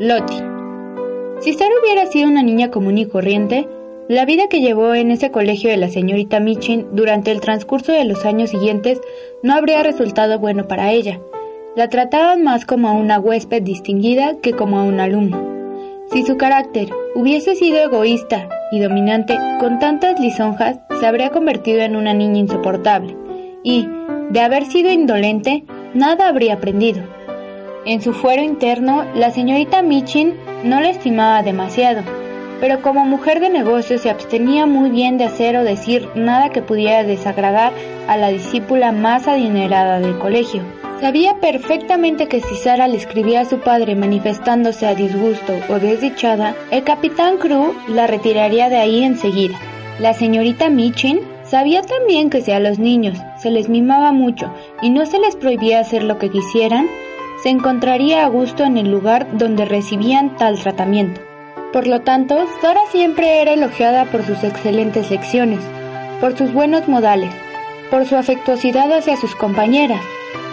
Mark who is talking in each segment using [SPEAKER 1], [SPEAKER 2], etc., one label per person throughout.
[SPEAKER 1] Loti. Si Sara hubiera sido una niña común y corriente, la vida que llevó en ese colegio de la señorita Michin durante el transcurso de los años siguientes no habría resultado bueno para ella. La trataban más como a una huésped distinguida que como a un alumno. Si su carácter hubiese sido egoísta y dominante con tantas lisonjas, se habría convertido en una niña insoportable, y, de haber sido indolente, nada habría aprendido. En su fuero interno, la señorita Michin no la estimaba demasiado, pero como mujer de negocios se abstenía muy bien de hacer o decir nada que pudiera desagradar a la discípula más adinerada del colegio. Sabía perfectamente que si Sara le escribía a su padre manifestándose a disgusto o desdichada, el capitán Crew la retiraría de ahí enseguida. La señorita Michin sabía también que si a los niños se les mimaba mucho y no se les prohibía hacer lo que quisieran, se encontraría a gusto en el lugar donde recibían tal tratamiento. Por lo tanto, Sara siempre era elogiada por sus excelentes lecciones, por sus buenos modales, por su afectuosidad hacia sus compañeras,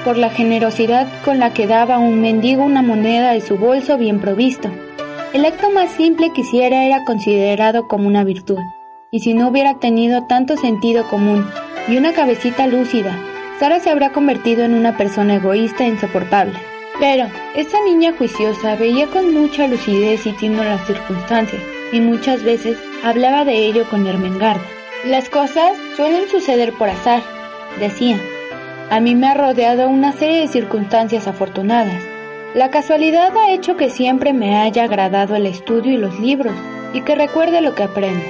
[SPEAKER 1] por la generosidad con la que daba a un mendigo una moneda de su bolso bien provisto. El acto más simple que hiciera era considerado como una virtud, y si no hubiera tenido tanto sentido común y una cabecita lúcida, Sara se habría convertido en una persona egoísta e insoportable. Pero esa niña juiciosa veía con mucha lucidez y tino las circunstancias, y muchas veces hablaba de ello con Ermengarda. Las cosas suelen suceder por azar, decía. A mí me ha rodeado una serie de circunstancias afortunadas. La casualidad ha hecho que siempre me haya agradado el estudio y los libros, y que recuerde lo que aprendo.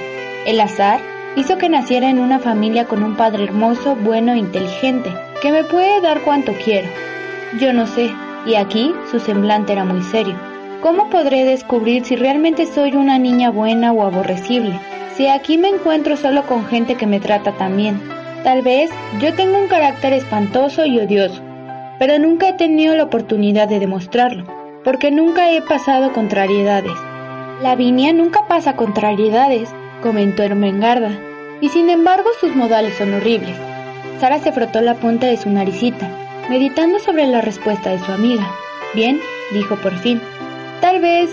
[SPEAKER 1] El azar hizo que naciera en una familia con un padre hermoso, bueno e inteligente, que me puede dar cuanto quiero. Yo no sé, y aquí su semblante era muy serio. ¿Cómo podré descubrir si realmente soy una niña buena o aborrecible? Si aquí me encuentro solo con gente que me trata tan bien. Tal vez yo tengo un carácter espantoso y odioso, pero nunca he tenido la oportunidad de demostrarlo, porque nunca he pasado contrariedades. Lavinia nunca pasa contrariedades, comentó Hermengarda, y sin embargo sus modales son horribles. Sara se frotó la punta de su naricita meditando sobre la respuesta de su amiga. Bien, dijo por fin. Tal vez,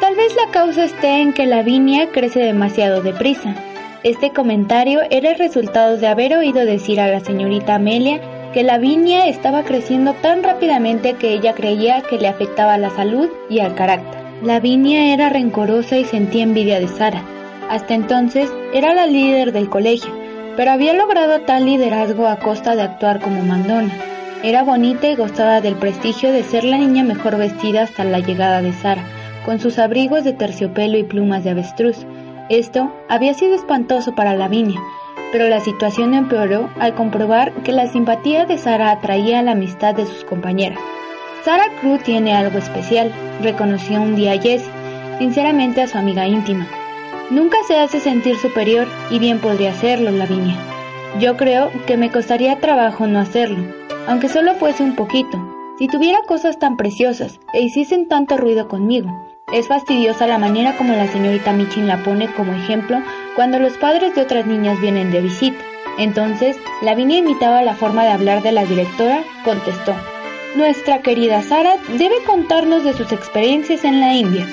[SPEAKER 1] tal vez la causa esté en que la viña crece demasiado deprisa. Este comentario era el resultado de haber oído decir a la señorita Amelia que la viña estaba creciendo tan rápidamente que ella creía que le afectaba la salud y al carácter. La viña era rencorosa y sentía envidia de Sara. Hasta entonces era la líder del colegio, pero había logrado tal liderazgo a costa de actuar como mandona. Era bonita y gozaba del prestigio de ser la niña mejor vestida hasta la llegada de Sara, con sus abrigos de terciopelo y plumas de avestruz. Esto había sido espantoso para Lavinia, pero la situación empeoró al comprobar que la simpatía de Sara atraía la amistad de sus compañeras. Sara Cruz tiene algo especial, reconoció un día Jessie, sinceramente a su amiga íntima. Nunca se hace sentir superior y bien podría hacerlo, Lavinia. Yo creo que me costaría trabajo no hacerlo, aunque solo fuese un poquito. Si tuviera cosas tan preciosas e hiciesen tanto ruido conmigo. Es fastidiosa la manera como la señorita Michin la pone como ejemplo cuando los padres de otras niñas vienen de visita. Entonces, Lavinia imitaba la forma de hablar de la directora, contestó. Nuestra querida Sara debe contarnos de sus experiencias en la India.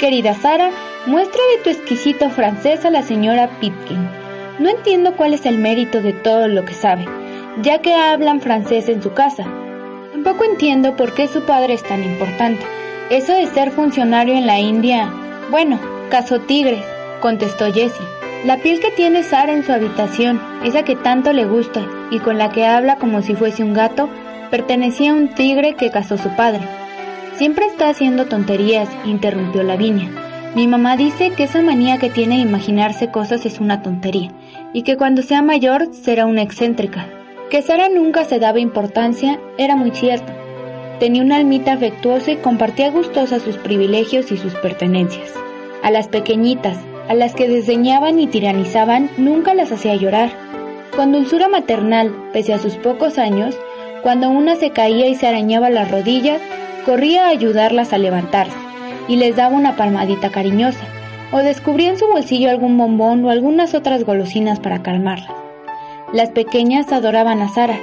[SPEAKER 1] Querida Sara, muestra de tu exquisito francés a la señora Pitkin. No entiendo cuál es el mérito de todo lo que sabe ya que hablan francés en su casa. Tampoco entiendo por qué su padre es tan importante. Eso de ser funcionario en la India... Bueno, caso tigres, contestó Jessie. La piel que tiene Sara en su habitación, esa que tanto le gusta y con la que habla como si fuese un gato, pertenecía a un tigre que casó su padre. Siempre está haciendo tonterías, interrumpió Lavinia. Mi mamá dice que esa manía que tiene de imaginarse cosas es una tontería, y que cuando sea mayor será una excéntrica. Que Sara nunca se daba importancia era muy cierto. tenía una almita afectuosa y compartía gustosa sus privilegios y sus pertenencias. A las pequeñitas, a las que desdeñaban y tiranizaban, nunca las hacía llorar. Con dulzura maternal, pese a sus pocos años, cuando una se caía y se arañaba las rodillas, corría a ayudarlas a levantarse y les daba una palmadita cariñosa, o descubría en su bolsillo algún bombón o algunas otras golosinas para calmarla. Las pequeñas adoraban a Sara.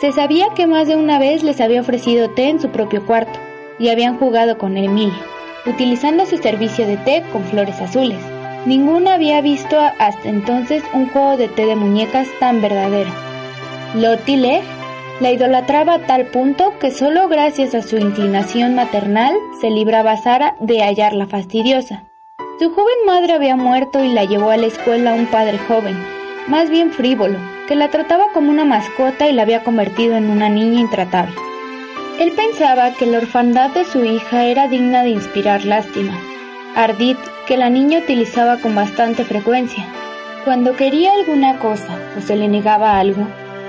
[SPEAKER 1] Se sabía que más de una vez les había ofrecido té en su propio cuarto y habían jugado con Emilia, utilizando su servicio de té con flores azules. Ninguna había visto hasta entonces un juego de té de muñecas tan verdadero. Lottie Leg la idolatraba a tal punto que solo gracias a su inclinación maternal se libraba Sara de hallarla fastidiosa. Su joven madre había muerto y la llevó a la escuela un padre joven, más bien frívolo, que la trataba como una mascota y la había convertido en una niña intratable. Él pensaba que la orfandad de su hija era digna de inspirar lástima, ardid que la niña utilizaba con bastante frecuencia. Cuando quería alguna cosa o se le negaba algo,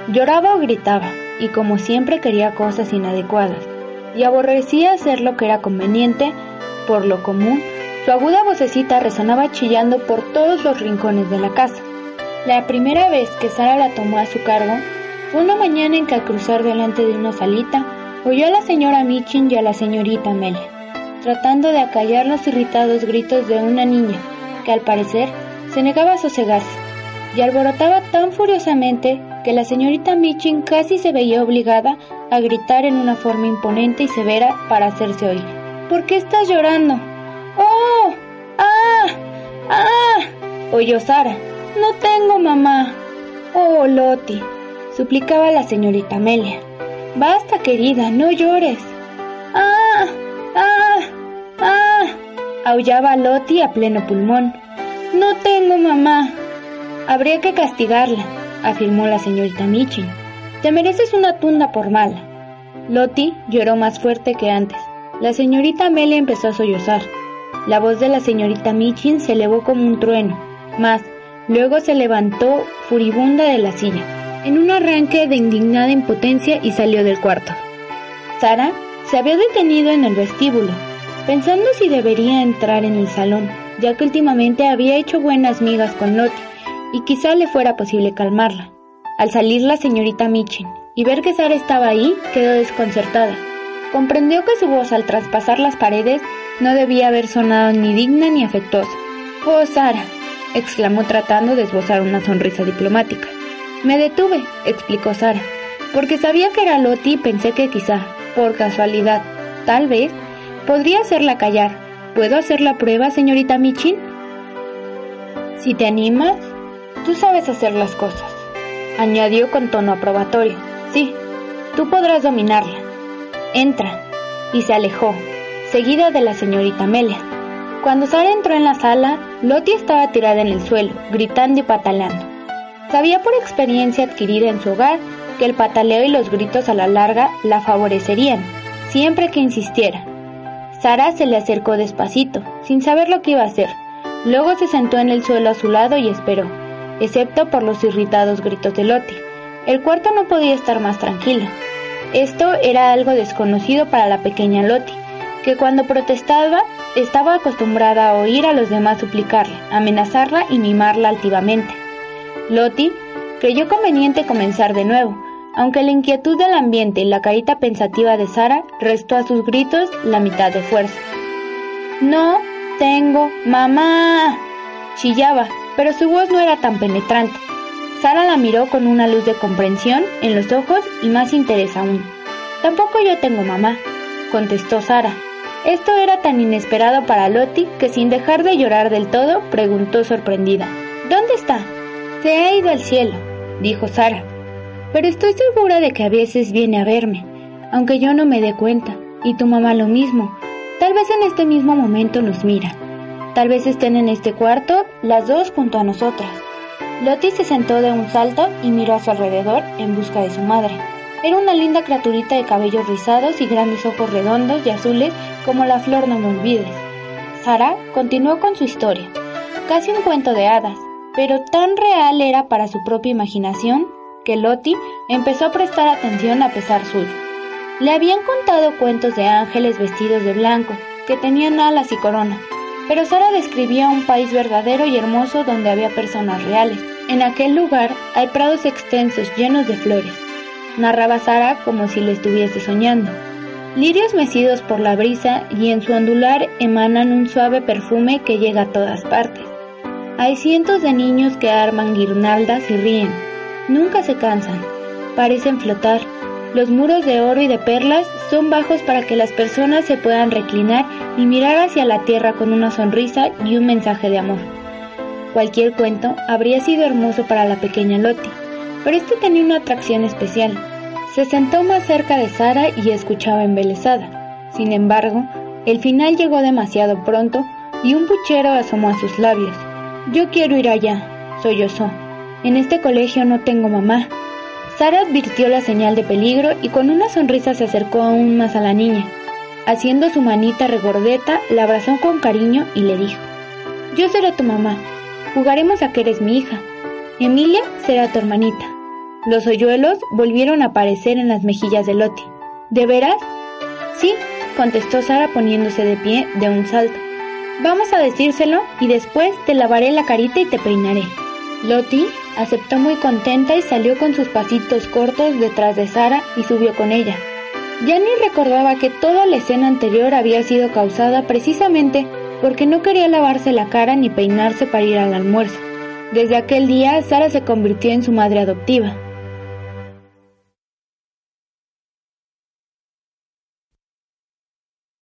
[SPEAKER 1] lloraba o gritaba, y como siempre quería cosas inadecuadas, y aborrecía hacer lo que era conveniente, por lo común, su aguda vocecita resonaba chillando por todos los rincones de la casa. La primera vez que Sara la tomó a su cargo fue una mañana en que al cruzar delante de una salita oyó a la señora Michin y a la señorita Amelia, tratando de acallar los irritados gritos de una niña que al parecer se negaba a sosegarse y alborotaba tan furiosamente que la señorita Michin casi se veía obligada a gritar en una forma imponente y severa para hacerse oír. ¿Por qué estás llorando? ¡Oh! ¡Ah! ¡Ah! oyó Sara, no tengo mamá. Oh, Loti, suplicaba la señorita Amelia. Basta, querida, no llores. ¡Ah! ¡Ah! ¡Ah! aullaba Loti a pleno pulmón. No tengo mamá. Habría que castigarla, afirmó la señorita Michin. Te mereces una tunda por mala. Loti lloró más fuerte que antes. La señorita Amelia empezó a sollozar. La voz de la señorita Michin se elevó como un trueno. Más, Luego se levantó furibunda de la silla, en un arranque de indignada impotencia y salió del cuarto. Sara se había detenido en el vestíbulo, pensando si debería entrar en el salón, ya que últimamente había hecho buenas migas con Lottie y quizá le fuera posible calmarla. Al salir la señorita Michin y ver que Sara estaba ahí, quedó desconcertada. Comprendió que su voz al traspasar las paredes no debía haber sonado ni digna ni afectuosa. Oh, Sara, exclamó tratando de esbozar una sonrisa diplomática. Me detuve, explicó Sara, porque sabía que era Loti y pensé que quizá, por casualidad, tal vez, podría hacerla callar. ¿Puedo hacer la prueba, señorita Michin? Si te animas, tú sabes hacer las cosas, añadió con tono aprobatorio. Sí, tú podrás dominarla. Entra. Y se alejó, seguida de la señorita Amelia. Cuando Sara entró en la sala, Lottie estaba tirada en el suelo, gritando y pataleando. Sabía por experiencia adquirida en su hogar que el pataleo y los gritos a la larga la favorecerían, siempre que insistiera. Sara se le acercó despacito, sin saber lo que iba a hacer. Luego se sentó en el suelo a su lado y esperó, excepto por los irritados gritos de Lottie. El cuarto no podía estar más tranquilo. Esto era algo desconocido para la pequeña Lottie, que cuando protestaba estaba acostumbrada a oír a los demás suplicarle, amenazarla y mimarla altivamente. Lottie creyó conveniente comenzar de nuevo, aunque la inquietud del ambiente y la carita pensativa de Sara restó a sus gritos la mitad de fuerza. No tengo mamá. chillaba, pero su voz no era tan penetrante. Sara la miró con una luz de comprensión en los ojos y más interés aún. Tampoco yo tengo mamá, contestó Sara, esto era tan inesperado para Lottie que sin dejar de llorar del todo, preguntó sorprendida. ¿Dónde está? Se ha ido al cielo, dijo Sara. Pero estoy segura de que a veces viene a verme, aunque yo no me dé cuenta, y tu mamá lo mismo. Tal vez en este mismo momento nos mira. Tal vez estén en este cuarto, las dos junto a nosotras. Lottie se sentó de un salto y miró a su alrededor en busca de su madre. Era una linda criaturita de cabellos rizados y grandes ojos redondos y azules como la flor no me olvides. Sara continuó con su historia, casi un cuento de hadas, pero tan real era para su propia imaginación que Lottie empezó a prestar atención a pesar suyo. Le habían contado cuentos de ángeles vestidos de blanco, que tenían alas y corona, pero Sara describía un país verdadero y hermoso donde había personas reales. En aquel lugar hay prados extensos llenos de flores. Narraba Sara como si le estuviese soñando. Lirios mecidos por la brisa y en su ondular emanan un suave perfume que llega a todas partes. Hay cientos de niños que arman guirnaldas y ríen. Nunca se cansan. Parecen flotar. Los muros de oro y de perlas son bajos para que las personas se puedan reclinar y mirar hacia la tierra con una sonrisa y un mensaje de amor. Cualquier cuento habría sido hermoso para la pequeña Lottie, pero este tenía una atracción especial. Se sentó más cerca de Sara y escuchaba embelesada. Sin embargo, el final llegó demasiado pronto y un puchero asomó a sus labios. Yo quiero ir allá, sollozó. En este colegio no tengo mamá. Sara advirtió la señal de peligro y con una sonrisa se acercó aún más a la niña. Haciendo su manita regordeta, la abrazó con cariño y le dijo, Yo seré tu mamá. Jugaremos a que eres mi hija. Emilia será tu hermanita. Los hoyuelos volvieron a aparecer en las mejillas de Loti. ¿De veras? Sí, contestó Sara poniéndose de pie de un salto. Vamos a decírselo y después te lavaré la carita y te peinaré. Loti aceptó muy contenta y salió con sus pasitos cortos detrás de Sara y subió con ella. Ya ni recordaba que toda la escena anterior había sido causada precisamente porque no quería lavarse la cara ni peinarse para ir al almuerzo. Desde aquel día, Sara se convirtió en su madre adoptiva.